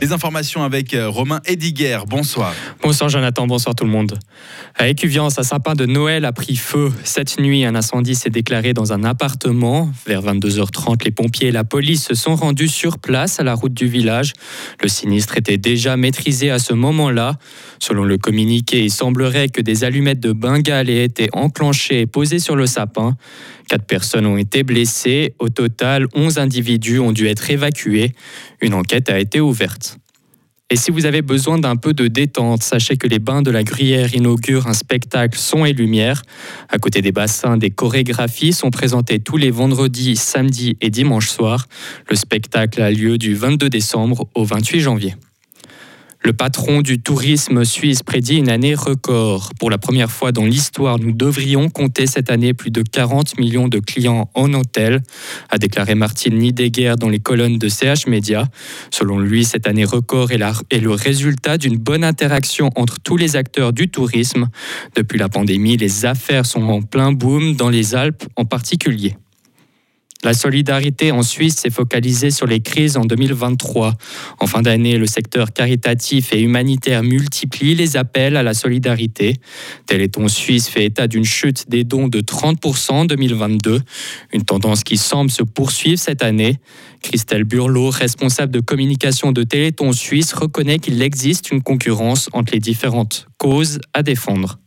Les informations avec euh, Romain Ediguer. Bonsoir. Bonsoir Jonathan, bonsoir tout le monde. À Écuviance, un sapin de Noël a pris feu. Cette nuit, un incendie s'est déclaré dans un appartement. Vers 22h30, les pompiers et la police se sont rendus sur place à la route du village. Le sinistre était déjà maîtrisé à ce moment-là. Selon le communiqué, il semblerait que des allumettes de Bengale aient été enclenchées et posées sur le sapin. Quatre personnes ont été blessées. Au total, 11 individus ont dû être évacués. Une enquête a été ouverte. Et si vous avez besoin d'un peu de détente, sachez que les bains de la Gruyère inaugurent un spectacle son et lumière. À côté des bassins, des chorégraphies sont présentées tous les vendredis, samedis et dimanches soirs. Le spectacle a lieu du 22 décembre au 28 janvier. Le patron du tourisme suisse prédit une année record. Pour la première fois dans l'histoire, nous devrions compter cette année plus de 40 millions de clients en hôtel, a déclaré Martin Niedegger dans les colonnes de CH Media. Selon lui, cette année record est, est le résultat d'une bonne interaction entre tous les acteurs du tourisme. Depuis la pandémie, les affaires sont en plein boom dans les Alpes en particulier. La solidarité en Suisse s'est focalisée sur les crises en 2023. En fin d'année, le secteur caritatif et humanitaire multiplie les appels à la solidarité. Téléthon Suisse fait état d'une chute des dons de 30% en 2022, une tendance qui semble se poursuivre cette année. Christelle Burlot, responsable de communication de Téléthon Suisse, reconnaît qu'il existe une concurrence entre les différentes causes à défendre.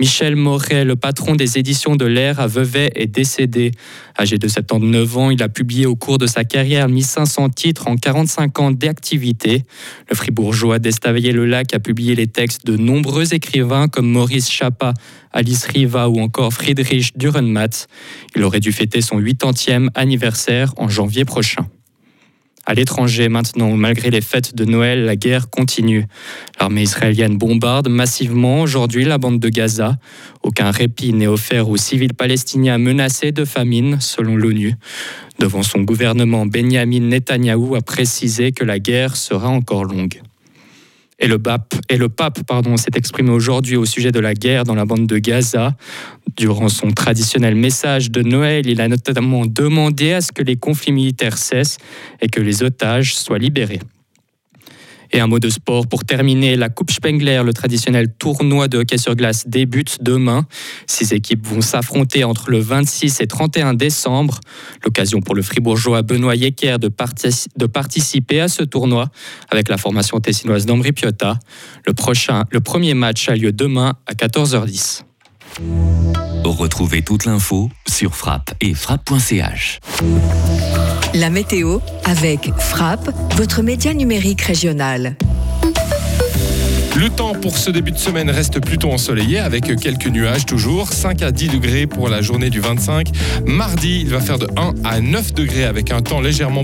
Michel Moret, le patron des éditions de l'Air à Vevey, est décédé. Âgé de 79 ans, il a publié au cours de sa carrière 1500 titres en 45 ans d'activité. Le fribourgeois d'Estavayer-le-Lac a publié les textes de nombreux écrivains comme Maurice Chapa, Alice Riva ou encore Friedrich Dürrenmatt. Il aurait dû fêter son 80e anniversaire en janvier prochain. À l'étranger maintenant, malgré les fêtes de Noël, la guerre continue. L'armée israélienne bombarde massivement aujourd'hui la bande de Gaza. Aucun répit n'est offert aux civils palestiniens menacés de famine, selon l'ONU. Devant son gouvernement, Benjamin Netanyahou a précisé que la guerre sera encore longue. Et le et le pape s'est exprimé aujourd'hui au sujet de la guerre dans la bande de Gaza. Durant son traditionnel message de Noël, il a notamment demandé à ce que les conflits militaires cessent et que les otages soient libérés. Et un mot de sport pour terminer. La Coupe Spengler, le traditionnel tournoi de hockey sur glace, débute demain. Six équipes vont s'affronter entre le 26 et 31 décembre. L'occasion pour le fribourgeois Benoît Yecker de, participer à ce tournoi avec la formation tessinoise d'Ambri Piotta. Le, prochain, le premier match a lieu demain à 14h10. Retrouvez toute l'info sur frappe et frappe.ch. La météo avec Frappe, votre média numérique régional. Le temps pour ce début de semaine reste plutôt ensoleillé avec quelques nuages toujours. 5 à 10 degrés pour la journée du 25. Mardi, il va faire de 1 à 9 degrés avec un temps légèrement